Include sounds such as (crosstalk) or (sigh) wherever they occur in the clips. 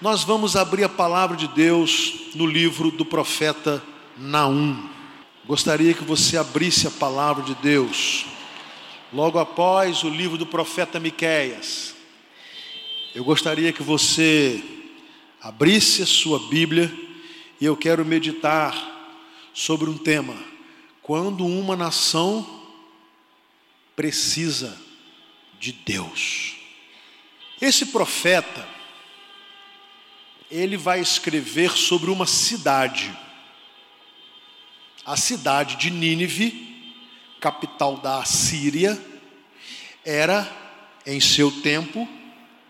nós vamos abrir a palavra de Deus no livro do profeta Naum. Gostaria que você abrisse a palavra de Deus logo após o livro do profeta Miqueias. Eu gostaria que você abrisse a sua Bíblia e eu quero meditar sobre um tema: quando uma nação precisa de Deus. Esse profeta ele vai escrever sobre uma cidade, a cidade de Nínive, capital da Assíria, era em seu tempo,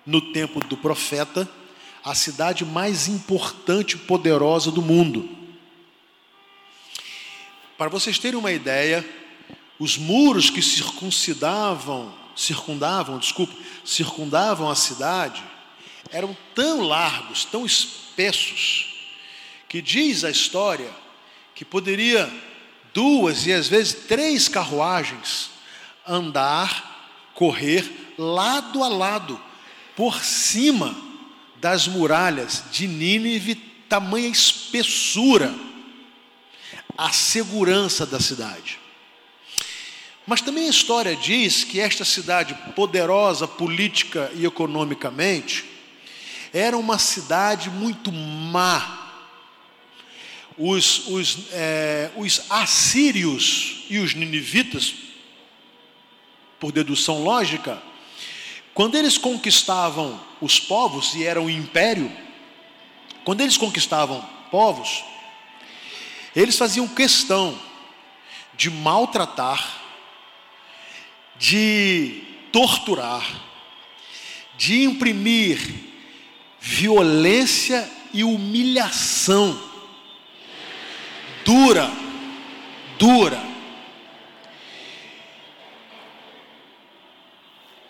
no tempo do profeta, a cidade mais importante e poderosa do mundo. Para vocês terem uma ideia, os muros que circuncidavam, circundavam, desculpa, circundavam a cidade, eram tão largos, tão espessos, que diz a história que poderia duas e às vezes três carruagens andar, correr lado a lado, por cima das muralhas de Nínive, tamanha espessura, a segurança da cidade. Mas também a história diz que esta cidade, poderosa política e economicamente, era uma cidade muito má. Os, os, é, os assírios e os ninivitas, por dedução lógica, quando eles conquistavam os povos, e era um império, quando eles conquistavam povos, eles faziam questão de maltratar, de torturar, de imprimir violência e humilhação. Dura, dura.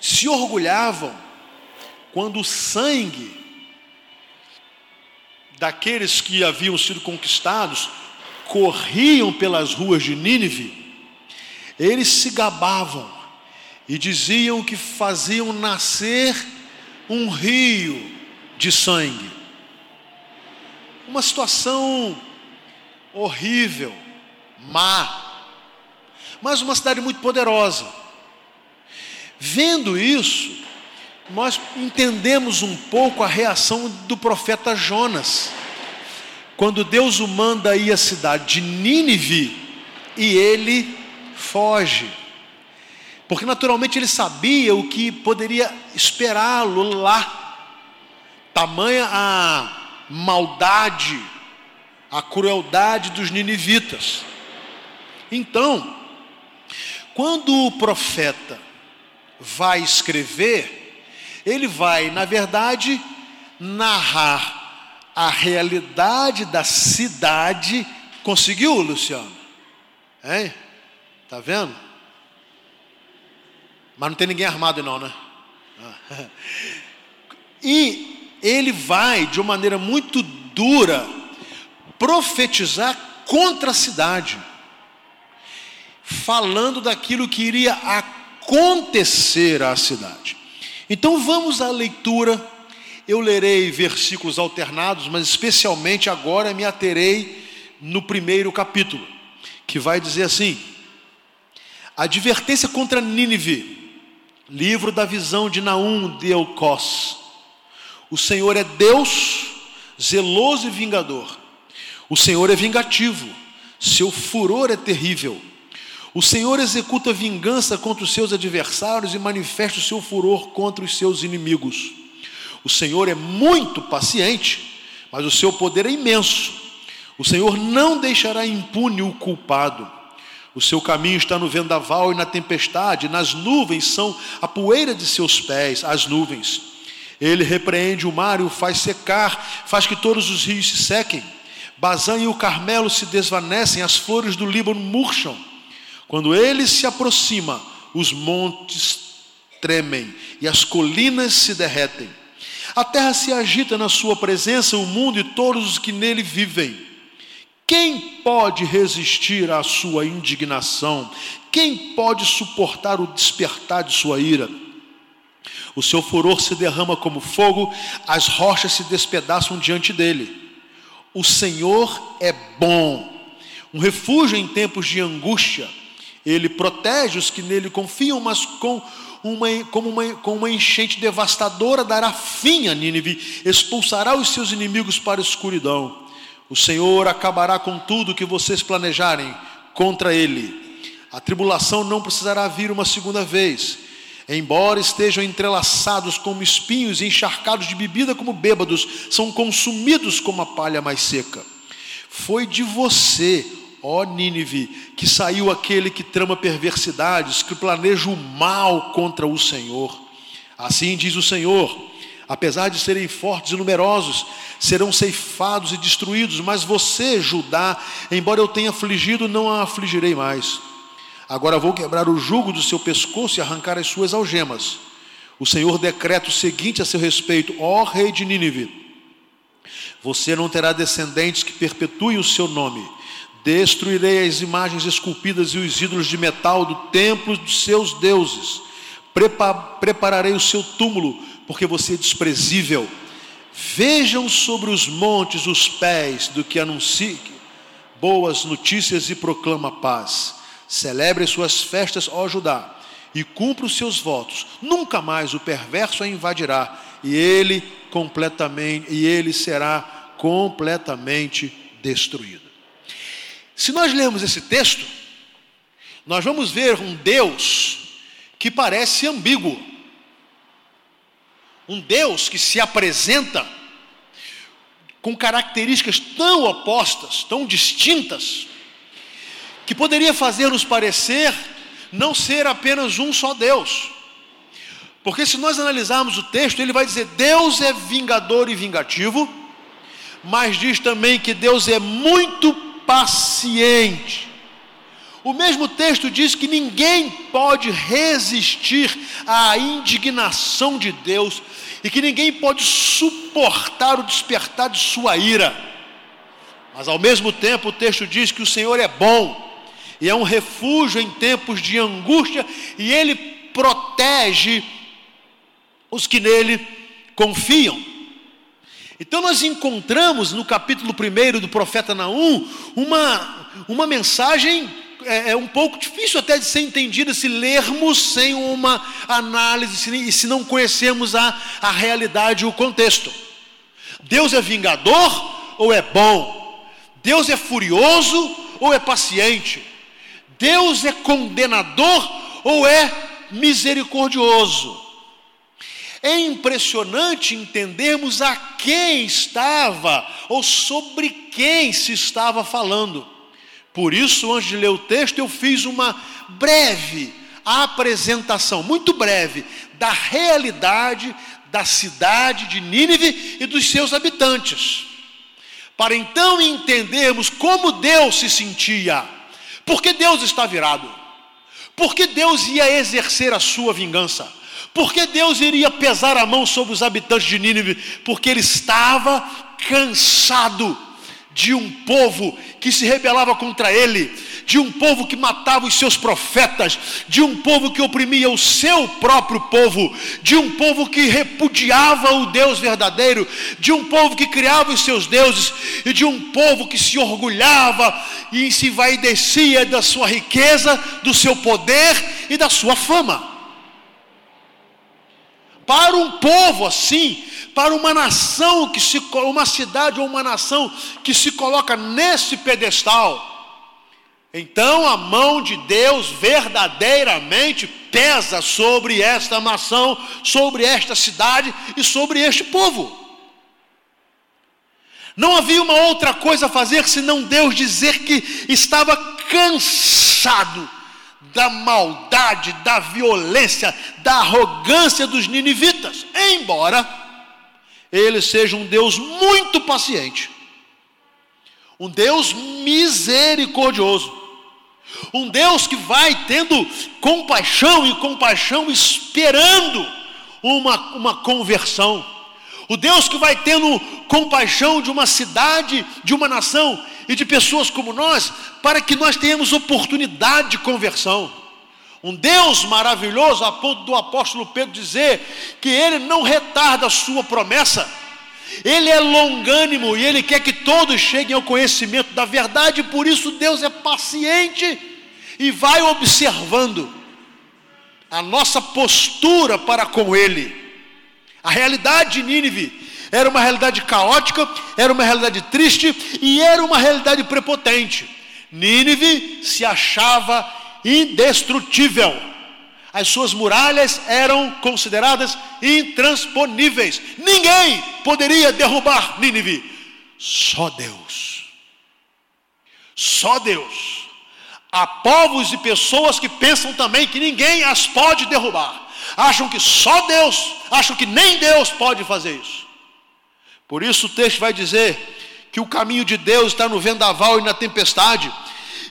Se orgulhavam quando o sangue daqueles que haviam sido conquistados corriam pelas ruas de Nínive, eles se gabavam e diziam que faziam nascer um rio de sangue. Uma situação horrível, má, mas uma cidade muito poderosa. Vendo isso, nós entendemos um pouco a reação do profeta Jonas. Quando Deus o manda ir à cidade de Nínive e ele foge. Porque naturalmente ele sabia o que poderia esperá-lo lá. Tamanha a maldade, a crueldade dos ninivitas. Então, quando o profeta vai escrever, ele vai, na verdade, narrar a realidade da cidade. Conseguiu, Luciano? Hein? Tá vendo? Mas não tem ninguém armado não, né? (laughs) E ele vai, de uma maneira muito dura, profetizar contra a cidade, falando daquilo que iria acontecer à cidade. Então vamos à leitura. Eu lerei versículos alternados, mas especialmente agora me aterei no primeiro capítulo, que vai dizer assim: Advertência contra Nínive, livro da visão de Naum de Elcós. O Senhor é Deus, zeloso e vingador. O Senhor é vingativo, seu furor é terrível. O Senhor executa vingança contra os seus adversários e manifesta o seu furor contra os seus inimigos. O Senhor é muito paciente, mas o seu poder é imenso. O Senhor não deixará impune o culpado. O seu caminho está no vendaval e na tempestade, nas nuvens são a poeira de seus pés, as nuvens. Ele repreende o mar e o faz secar, faz que todos os rios se sequem. Bazã e o Carmelo se desvanecem, as flores do Líbano murcham. Quando ele se aproxima, os montes tremem e as colinas se derretem. A terra se agita na sua presença, o mundo e todos os que nele vivem. Quem pode resistir à sua indignação? Quem pode suportar o despertar de sua ira? O seu furor se derrama como fogo, as rochas se despedaçam diante dele. O Senhor é bom, um refúgio em tempos de angústia. Ele protege os que nele confiam, mas com uma, como uma, com uma enchente devastadora dará fim a Nínive, expulsará os seus inimigos para a escuridão. O Senhor acabará com tudo que vocês planejarem contra ele. A tribulação não precisará vir uma segunda vez. Embora estejam entrelaçados como espinhos e encharcados de bebida como bêbados, são consumidos como a palha mais seca. Foi de você, ó Nínive, que saiu aquele que trama perversidades, que planeja o mal contra o Senhor. Assim diz o Senhor: apesar de serem fortes e numerosos, serão ceifados e destruídos, mas você, Judá, embora eu tenha afligido, não a afligirei mais. Agora vou quebrar o jugo do seu pescoço e arrancar as suas algemas. O Senhor decreta o seguinte a seu respeito: ó rei de Nínive, você não terá descendentes que perpetuem o seu nome. Destruirei as imagens esculpidas e os ídolos de metal do templo dos seus deuses. prepararei o seu túmulo, porque você é desprezível. Vejam sobre os montes os pés do que anuncia boas notícias e proclama paz. Celebre suas festas, ó Judá, e cumpra os seus votos. Nunca mais o perverso a invadirá, e ele completamente e ele será completamente destruído. Se nós lermos esse texto, nós vamos ver um Deus que parece ambíguo. Um Deus que se apresenta com características tão opostas, tão distintas, que poderia fazer-nos parecer não ser apenas um só Deus. Porque se nós analisarmos o texto, ele vai dizer: Deus é vingador e vingativo, mas diz também que Deus é muito paciente. O mesmo texto diz que ninguém pode resistir à indignação de Deus e que ninguém pode suportar o despertar de sua ira. Mas ao mesmo tempo o texto diz que o Senhor é bom e é um refúgio em tempos de angústia e ele protege os que nele confiam. Então nós encontramos no capítulo 1 do profeta Naum uma, uma mensagem é, é, um pouco difícil até de ser entendida se lermos sem uma análise e se não conhecermos a, a realidade e o contexto. Deus é vingador ou é bom? Deus é furioso ou é paciente? Deus é condenador ou é misericordioso? É impressionante entendermos a quem estava ou sobre quem se estava falando. Por isso, antes de ler o texto, eu fiz uma breve apresentação, muito breve, da realidade da cidade de Nínive e dos seus habitantes. Para então entendermos como Deus se sentia, porque Deus está virado, porque Deus ia exercer a sua vingança. Por que Deus iria pesar a mão sobre os habitantes de Nínive? Porque ele estava cansado de um povo que se rebelava contra ele, de um povo que matava os seus profetas, de um povo que oprimia o seu próprio povo, de um povo que repudiava o Deus verdadeiro, de um povo que criava os seus deuses e de um povo que se orgulhava e se vaidecia da sua riqueza, do seu poder e da sua fama. Para um povo assim, para uma nação que se uma cidade ou uma nação que se coloca nesse pedestal, então a mão de Deus verdadeiramente pesa sobre esta nação, sobre esta cidade e sobre este povo. Não havia uma outra coisa a fazer senão Deus dizer que estava cansado da maldade, da violência, da arrogância dos ninivitas, embora ele seja um Deus muito paciente, um Deus misericordioso, um Deus que vai tendo compaixão e compaixão esperando uma, uma conversão, o Deus que vai tendo compaixão de uma cidade, de uma nação e de pessoas como nós, para que nós tenhamos oportunidade de conversão. Um Deus maravilhoso, a ponto do apóstolo Pedro dizer que ele não retarda a sua promessa, ele é longânimo e ele quer que todos cheguem ao conhecimento da verdade, por isso Deus é paciente e vai observando a nossa postura para com ele. A realidade de Nínive era uma realidade caótica, era uma realidade triste e era uma realidade prepotente. Nínive se achava indestrutível. As suas muralhas eram consideradas intransponíveis. Ninguém poderia derrubar Nínive. Só Deus. Só Deus. Há povos e pessoas que pensam também que ninguém as pode derrubar. Acham que só Deus, acham que nem Deus pode fazer isso. Por isso o texto vai dizer que o caminho de Deus está no vendaval e na tempestade.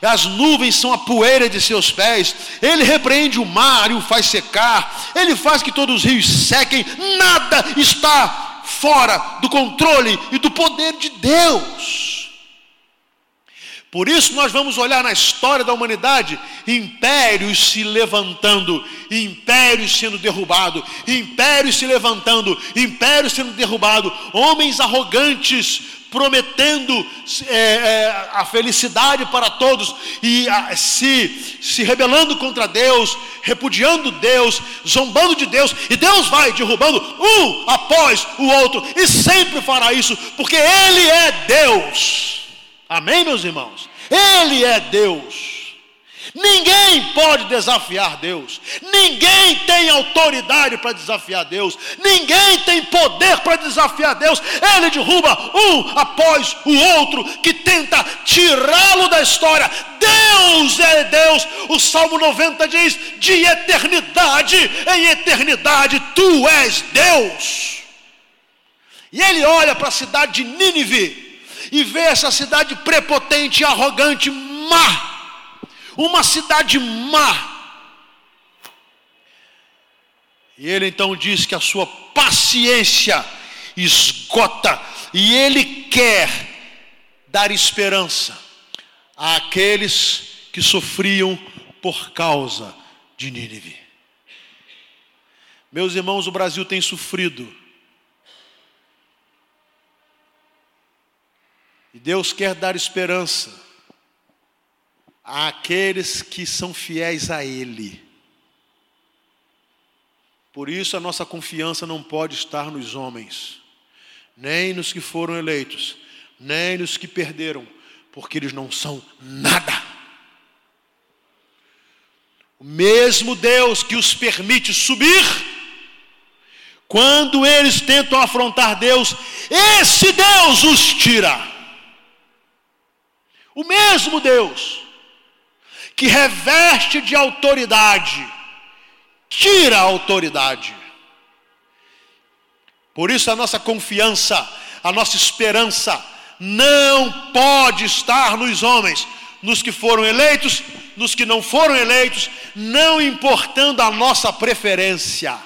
As nuvens são a poeira de seus pés. Ele repreende o mar e o faz secar. Ele faz que todos os rios sequem. Nada está fora do controle e do poder de Deus. Por isso nós vamos olhar na história da humanidade impérios se levantando, impérios sendo derrubados, impérios se levantando, impérios sendo derrubados, homens arrogantes prometendo é, é, a felicidade para todos e a, se, se rebelando contra Deus, repudiando Deus, zombando de Deus, e Deus vai derrubando um após o outro, e sempre fará isso, porque Ele é Deus. Amém, meus irmãos? Ele é Deus. Ninguém pode desafiar Deus. Ninguém tem autoridade para desafiar Deus. Ninguém tem poder para desafiar Deus. Ele derruba um após o outro que tenta tirá-lo da história. Deus é Deus. O Salmo 90 diz: de eternidade em eternidade, tu és Deus. E ele olha para a cidade de Nínive e vê essa cidade prepotente, arrogante, má, uma cidade má. E ele então diz que a sua paciência esgota, e ele quer dar esperança àqueles que sofriam por causa de Nínive. Meus irmãos, o Brasil tem sofrido E Deus quer dar esperança àqueles que são fiéis a Ele. Por isso a nossa confiança não pode estar nos homens, nem nos que foram eleitos, nem nos que perderam, porque eles não são nada. O mesmo Deus que os permite subir, quando eles tentam afrontar Deus, esse Deus os tira. O mesmo Deus que reveste de autoridade, tira a autoridade. Por isso a nossa confiança, a nossa esperança não pode estar nos homens, nos que foram eleitos, nos que não foram eleitos, não importando a nossa preferência.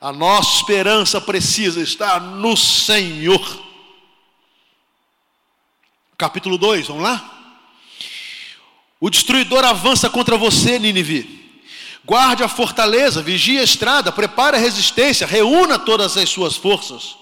A nossa esperança precisa estar no Senhor capítulo 2, vamos lá? O destruidor avança contra você, Nínive. Guarde a fortaleza, vigie a estrada, prepare a resistência, reúna todas as suas forças.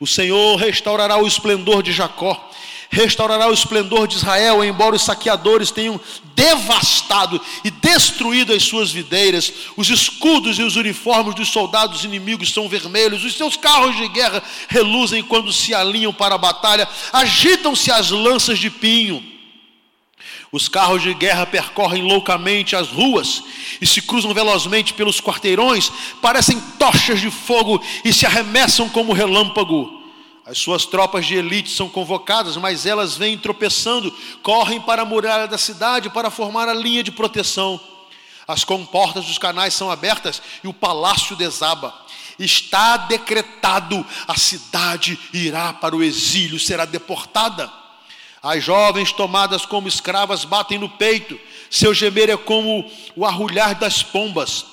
O Senhor restaurará o esplendor de Jacó, restaurará o esplendor de Israel, embora os saqueadores tenham devastado e destruído as suas videiras. Os escudos e os uniformes dos soldados inimigos são vermelhos, os seus carros de guerra reluzem quando se alinham para a batalha, agitam-se as lanças de pinho. Os carros de guerra percorrem loucamente as ruas e se cruzam velozmente pelos quarteirões, parecem tochas de fogo e se arremessam como relâmpago. As suas tropas de elite são convocadas, mas elas vêm tropeçando, correm para a muralha da cidade para formar a linha de proteção. As comportas dos canais são abertas e o palácio desaba. Está decretado: a cidade irá para o exílio, será deportada. As jovens tomadas como escravas batem no peito, seu gemer é como o arrulhar das pombas.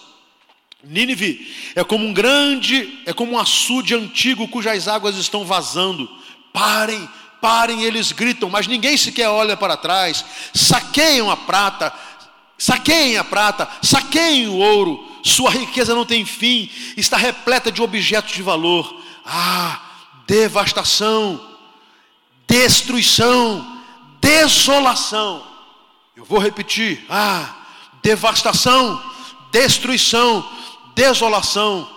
Nínive é como um grande, é como um açude antigo cujas águas estão vazando. Parem, parem, eles gritam, mas ninguém sequer olha para trás. Saqueiam a prata, Saqueiem a prata, saqueiem o ouro, sua riqueza não tem fim, está repleta de objetos de valor. Ah, devastação, destruição, desolação. Eu vou repetir: ah, devastação, destruição, desolação.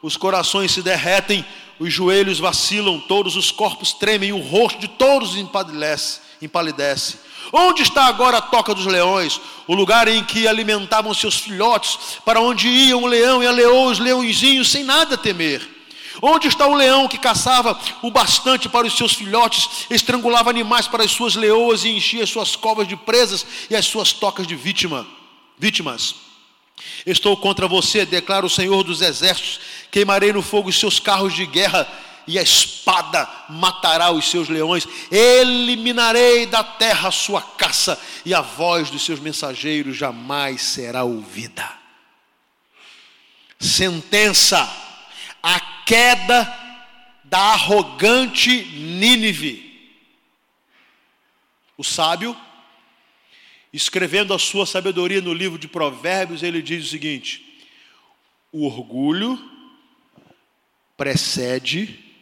Os corações se derretem, os joelhos vacilam, todos os corpos tremem, o rosto de todos empalidece. empalidece. Onde está agora a toca dos leões, o lugar em que alimentavam seus filhotes, para onde iam o leão e a leoa, os leõezinhos, sem nada temer? Onde está o leão que caçava o bastante para os seus filhotes, estrangulava animais para as suas leoas e enchia as suas covas de presas e as suas tocas de vítima, vítimas? Estou contra você, declara o Senhor dos Exércitos, queimarei no fogo os seus carros de guerra e a espada matará os seus leões, eliminarei da terra a sua caça, e a voz dos seus mensageiros jamais será ouvida. Sentença: a queda da arrogante Nínive. O sábio, escrevendo a sua sabedoria no livro de Provérbios, ele diz o seguinte: o orgulho precede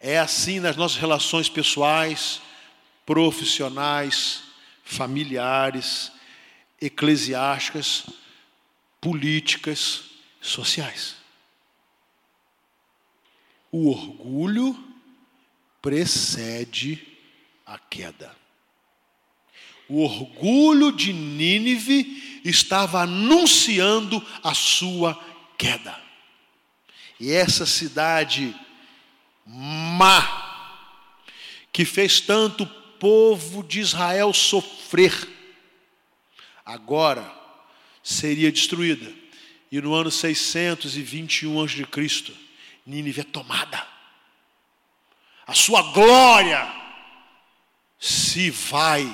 É assim nas nossas relações pessoais, profissionais, familiares, eclesiásticas, políticas, sociais. O orgulho precede a queda. O orgulho de Nínive estava anunciando a sua queda. E essa cidade má, que fez tanto povo de Israel sofrer, agora seria destruída. E no ano 621 a.C., Nínive é tomada. A sua glória se vai.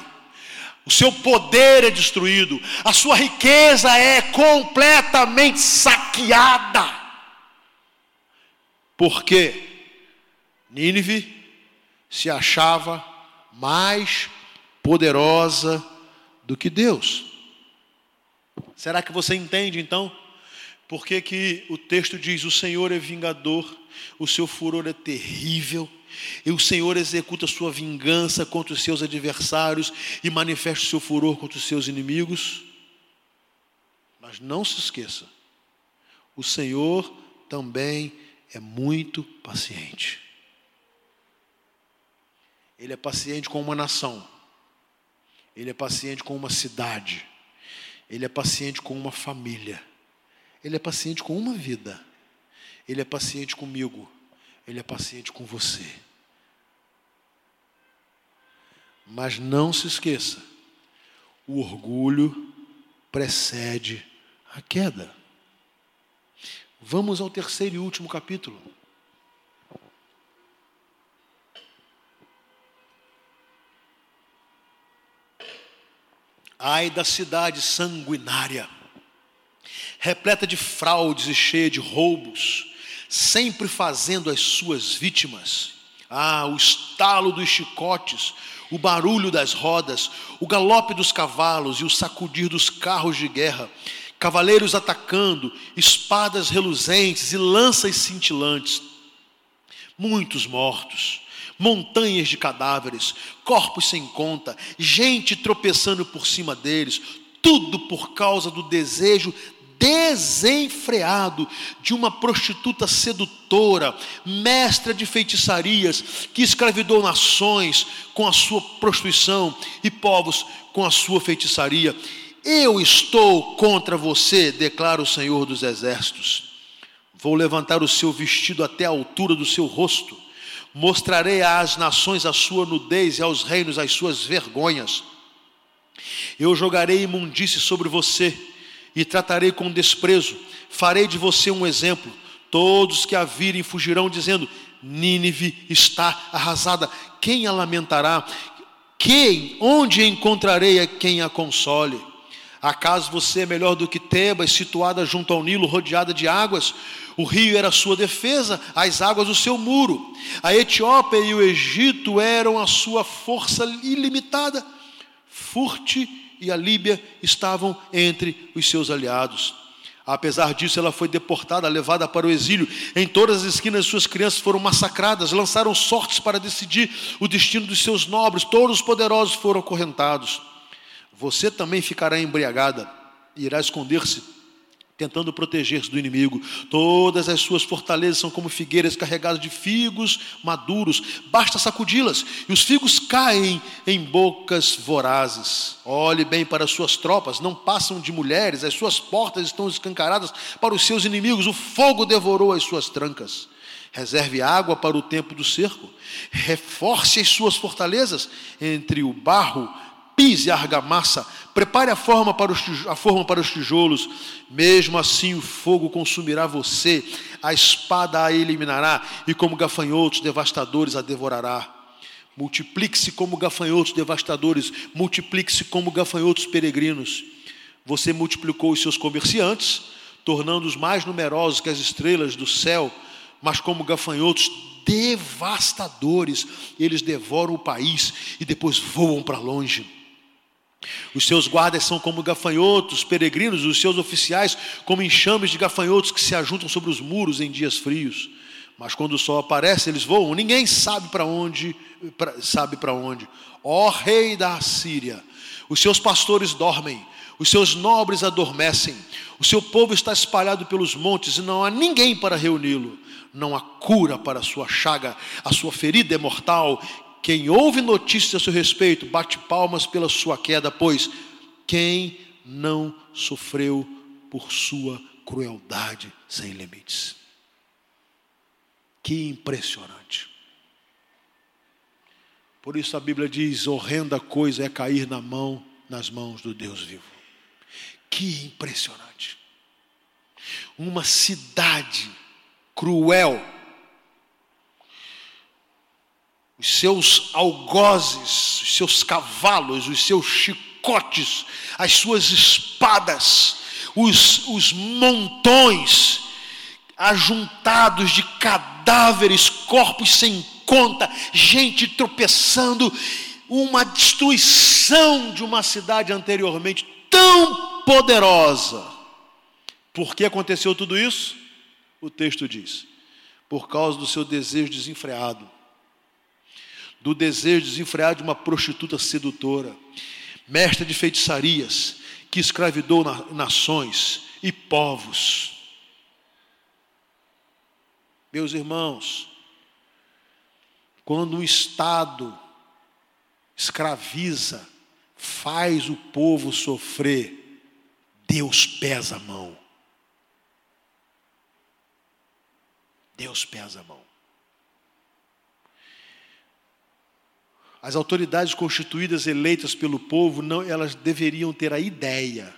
O seu poder é destruído, a sua riqueza é completamente saqueada. Por quê? Nínive se achava mais poderosa do que Deus. Será que você entende então? Por que, que o texto diz: O Senhor é vingador, o seu furor é terrível, e o Senhor executa sua vingança contra os seus adversários e manifesta o seu furor contra os seus inimigos? Mas não se esqueça, o Senhor também é muito paciente. Ele é paciente com uma nação. Ele é paciente com uma cidade. Ele é paciente com uma família. Ele é paciente com uma vida. Ele é paciente comigo. Ele é paciente com você. Mas não se esqueça: o orgulho precede a queda. Vamos ao terceiro e último capítulo. Ai da cidade sanguinária, repleta de fraudes e cheia de roubos, sempre fazendo as suas vítimas. Ah, o estalo dos chicotes, o barulho das rodas, o galope dos cavalos e o sacudir dos carros de guerra, cavaleiros atacando, espadas reluzentes e lanças cintilantes. Muitos mortos, montanhas de cadáveres, corpos sem conta, gente tropeçando por cima deles, tudo por causa do desejo desenfreado de uma prostituta sedutora, mestra de feitiçarias, que escravidou nações com a sua prostituição e povos com a sua feitiçaria. Eu estou contra você, declara o Senhor dos Exércitos. Vou levantar o seu vestido até a altura do seu rosto Mostrarei às nações a sua nudez e aos reinos as suas vergonhas. Eu jogarei imundície sobre você e tratarei com desprezo. Farei de você um exemplo. Todos que a virem fugirão, dizendo: Nínive está arrasada. Quem a lamentará? Quem? Onde encontrarei a quem a console? Acaso você é melhor do que Tebas, situada junto ao Nilo, rodeada de águas? O rio era sua defesa, as águas o seu muro. A Etiópia e o Egito eram a sua força ilimitada. Furte e a Líbia estavam entre os seus aliados. Apesar disso, ela foi deportada, levada para o exílio. Em todas as esquinas, suas crianças foram massacradas, lançaram sortes para decidir o destino dos seus nobres. Todos os poderosos foram acorrentados. Você também ficará embriagada e irá esconder-se tentando proteger-se do inimigo. Todas as suas fortalezas são como figueiras carregadas de figos maduros, basta sacudi-las e os figos caem em bocas vorazes. Olhe bem para as suas tropas, não passam de mulheres, as suas portas estão escancaradas para os seus inimigos, o fogo devorou as suas trancas. Reserve água para o tempo do cerco, reforce as suas fortalezas entre o barro pise a argamassa, prepare a forma, para os, a forma para os tijolos, mesmo assim o fogo consumirá você, a espada a eliminará, e como gafanhotos devastadores a devorará. Multiplique-se como gafanhotos devastadores, multiplique-se como gafanhotos peregrinos. Você multiplicou os seus comerciantes, tornando-os mais numerosos que as estrelas do céu, mas como gafanhotos devastadores, eles devoram o país e depois voam para longe. Os seus guardas são como gafanhotos peregrinos, os seus oficiais como enxames de gafanhotos que se ajuntam sobre os muros em dias frios. Mas quando o sol aparece, eles voam, ninguém sabe para onde, pra, sabe para onde. Ó rei da Assíria, os seus pastores dormem, os seus nobres adormecem, o seu povo está espalhado pelos montes e não há ninguém para reuni-lo. Não há cura para a sua chaga, a sua ferida é mortal quem ouve notícias a seu respeito, bate palmas pela sua queda, pois quem não sofreu por sua crueldade sem limites. Que impressionante. Por isso a Bíblia diz: horrenda coisa é cair na mão, nas mãos do Deus vivo. Que impressionante. Uma cidade cruel os seus algozes, os seus cavalos, os seus chicotes, as suas espadas, os, os montões ajuntados de cadáveres, corpos sem conta, gente tropeçando, uma destruição de uma cidade anteriormente tão poderosa. Por que aconteceu tudo isso? O texto diz: por causa do seu desejo desenfreado do desejo desenfreado de uma prostituta sedutora, mestra de feitiçarias, que escravidou nações e povos. Meus irmãos, quando um Estado escraviza, faz o povo sofrer, Deus pesa a mão. Deus pesa a mão. As autoridades constituídas, eleitas pelo povo, não, elas deveriam ter a ideia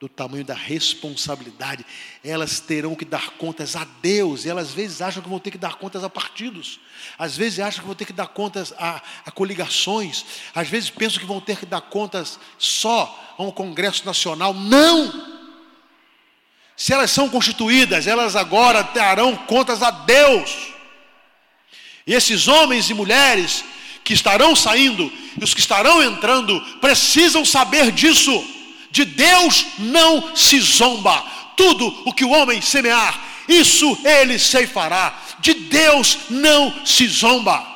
do tamanho da responsabilidade. Elas terão que dar contas a Deus. E elas às vezes acham que vão ter que dar contas a partidos. Às vezes acham que vão ter que dar contas a, a coligações. Às vezes pensam que vão ter que dar contas só a um Congresso Nacional. Não! Se elas são constituídas, elas agora darão contas a Deus. E esses homens e mulheres que estarão saindo e os que estarão entrando precisam saber disso. De Deus não se zomba. Tudo o que o homem semear, isso ele ceifará. De Deus não se zomba.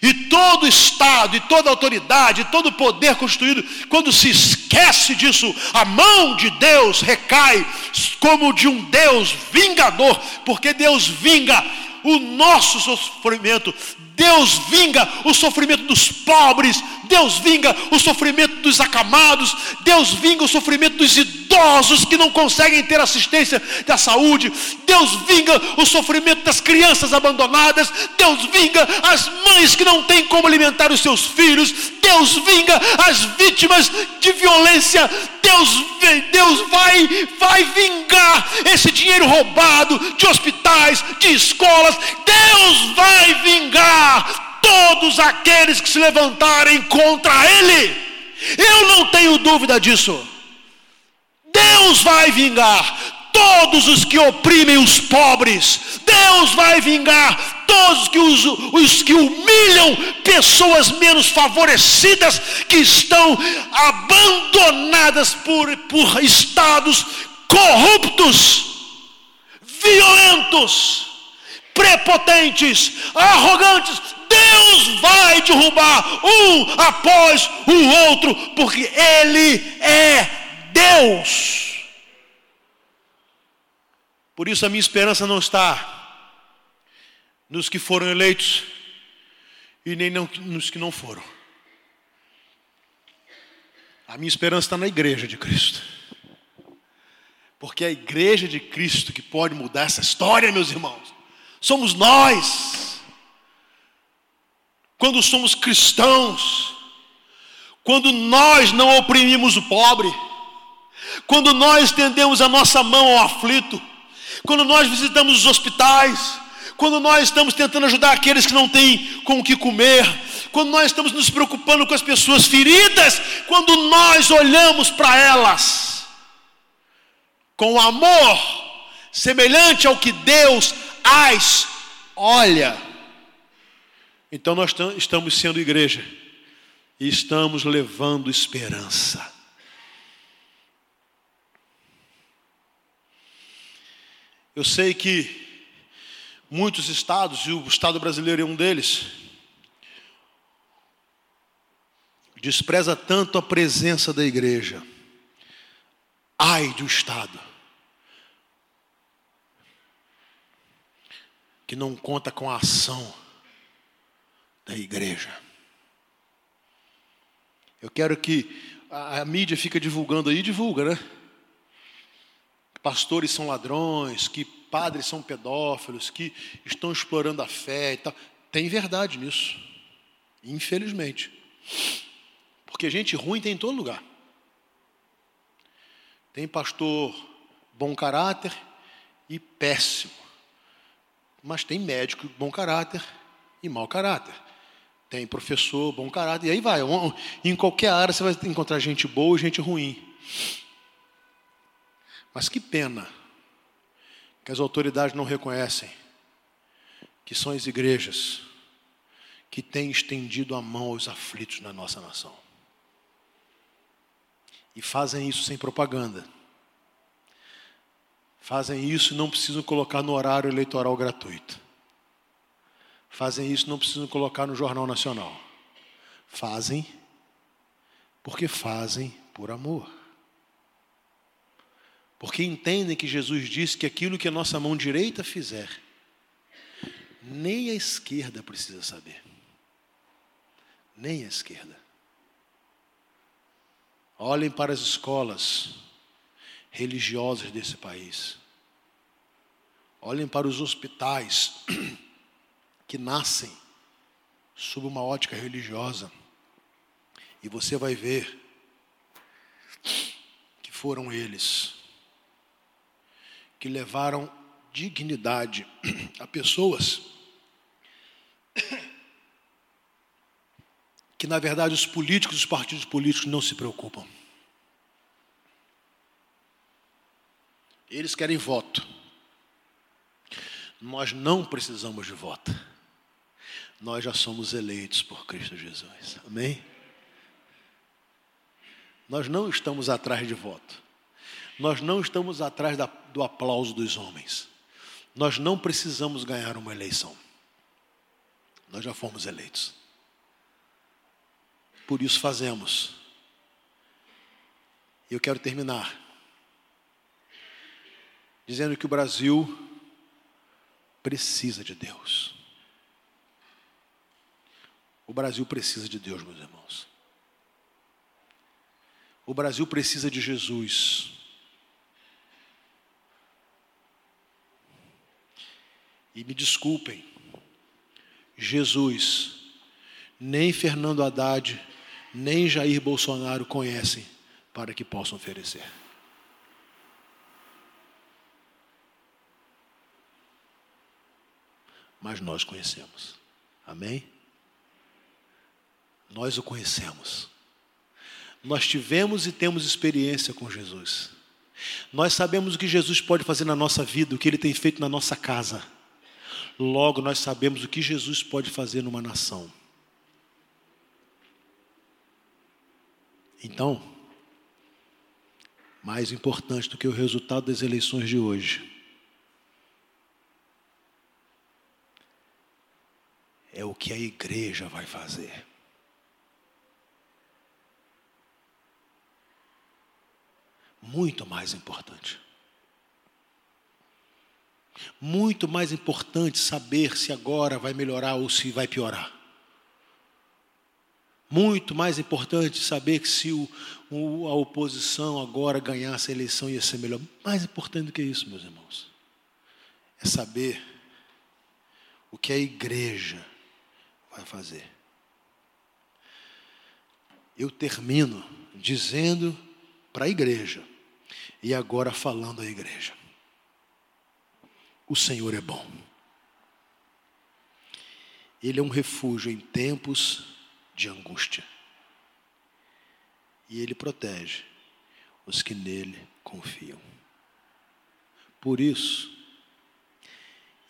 E todo Estado, e toda autoridade, e todo poder constituído, quando se esquece disso, a mão de Deus recai como de um Deus vingador, porque Deus vinga o nosso sofrimento, Deus vinga o sofrimento dos pobres, Deus vinga o sofrimento dos acamados, Deus vinga o sofrimento dos idosos que não conseguem ter assistência da saúde, Deus vinga o sofrimento das crianças abandonadas, Deus vinga as mães que não têm como alimentar os seus filhos, Deus vinga as vítimas de violência, Deus, Deus vai, vai vingar esse dinheiro roubado de hospitais, de escolas, Deus vai vingar todos aqueles que se levantarem contra Ele. Eu não tenho dúvida disso. Deus vai vingar todos os que oprimem os pobres. Deus vai vingar todos que os, os que humilham pessoas menos favorecidas que estão abandonadas por, por estados corruptos, violentos, prepotentes, arrogantes. Deus vai derrubar um após o outro, porque Ele é Deus. Por isso a minha esperança não está nos que foram eleitos e nem nos que não foram. A minha esperança está na igreja de Cristo. Porque é a igreja de Cristo que pode mudar essa história, meus irmãos. Somos nós. Quando somos cristãos, quando nós não oprimimos o pobre, quando nós estendemos a nossa mão ao aflito, quando nós visitamos os hospitais, quando nós estamos tentando ajudar aqueles que não têm com o que comer, quando nós estamos nos preocupando com as pessoas feridas, quando nós olhamos para elas com amor semelhante ao que Deus as olha. Então nós estamos sendo igreja e estamos levando esperança. Eu sei que muitos estados, e o estado brasileiro é um deles, despreza tanto a presença da igreja. Ai do estado que não conta com a ação da igreja. Eu quero que a, a mídia fica divulgando aí, divulga, né? Pastores são ladrões, que padres são pedófilos, que estão explorando a fé e tal. Tem verdade nisso, infelizmente. Porque gente ruim tem em todo lugar. Tem pastor bom caráter e péssimo. Mas tem médico bom caráter e mau caráter. Tem professor bom caráter. E aí vai. Em qualquer área você vai encontrar gente boa e gente ruim. Mas que pena que as autoridades não reconhecem que são as igrejas que têm estendido a mão aos aflitos na nossa nação. E fazem isso sem propaganda. Fazem isso e não precisam colocar no horário eleitoral gratuito. Fazem isso e não precisam colocar no Jornal Nacional. Fazem porque fazem por amor porque entendem que Jesus disse que aquilo que a nossa mão direita fizer, nem a esquerda precisa saber. Nem a esquerda. Olhem para as escolas religiosas desse país. Olhem para os hospitais (clears throat) que nascem sob uma ótica religiosa. E você vai ver que foram eles que levaram dignidade (clears throat) a pessoas (clears throat) que, na verdade, os políticos, os partidos políticos não se preocupam. Eles querem voto. Nós não precisamos de voto. Nós já somos eleitos por Cristo Jesus. Amém? Nós não estamos atrás de voto. Nós não estamos atrás da, do aplauso dos homens. Nós não precisamos ganhar uma eleição. Nós já fomos eleitos. Por isso fazemos. E eu quero terminar dizendo que o Brasil precisa de Deus. O Brasil precisa de Deus, meus irmãos. O Brasil precisa de Jesus. E me desculpem, Jesus, nem Fernando Haddad, nem Jair Bolsonaro conhecem para que possam oferecer. Mas nós conhecemos. Amém? Nós o conhecemos. Nós tivemos e temos experiência com Jesus. Nós sabemos o que Jesus pode fazer na nossa vida, o que ele tem feito na nossa casa. logo nós sabemos o que Jesus pode fazer numa nação. Então, mais importante do que o resultado das eleições de hoje, é o que a igreja vai fazer. Muito mais importante. Muito mais importante saber se agora vai melhorar ou se vai piorar. Muito mais importante saber que se o, o, a oposição agora ganhasse a eleição ia ser melhor. Mais importante do que isso, meus irmãos, é saber o que a igreja vai fazer. Eu termino dizendo para a igreja, e agora falando à igreja: o Senhor é bom. Ele é um refúgio em tempos de angústia. E ele protege os que nele confiam. Por isso,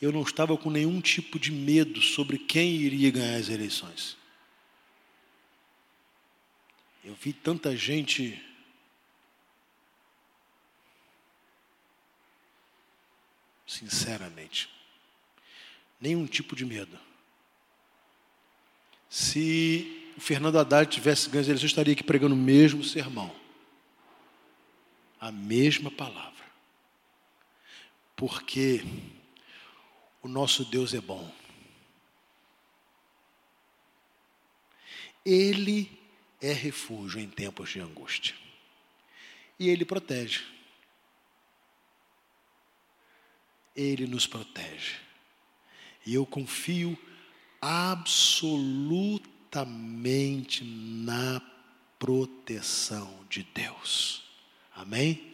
eu não estava com nenhum tipo de medo sobre quem iria ganhar as eleições. Eu vi tanta gente sinceramente, nenhum tipo de medo. Se o Fernando Haddad tivesse ganho as eleições, eu estaria aqui pregando o mesmo sermão, a mesma palavra, porque o nosso Deus é bom. Ele é refúgio em tempos de angústia. E Ele protege. Ele nos protege. E eu confio absolutamente na proteção de Deus. Amém?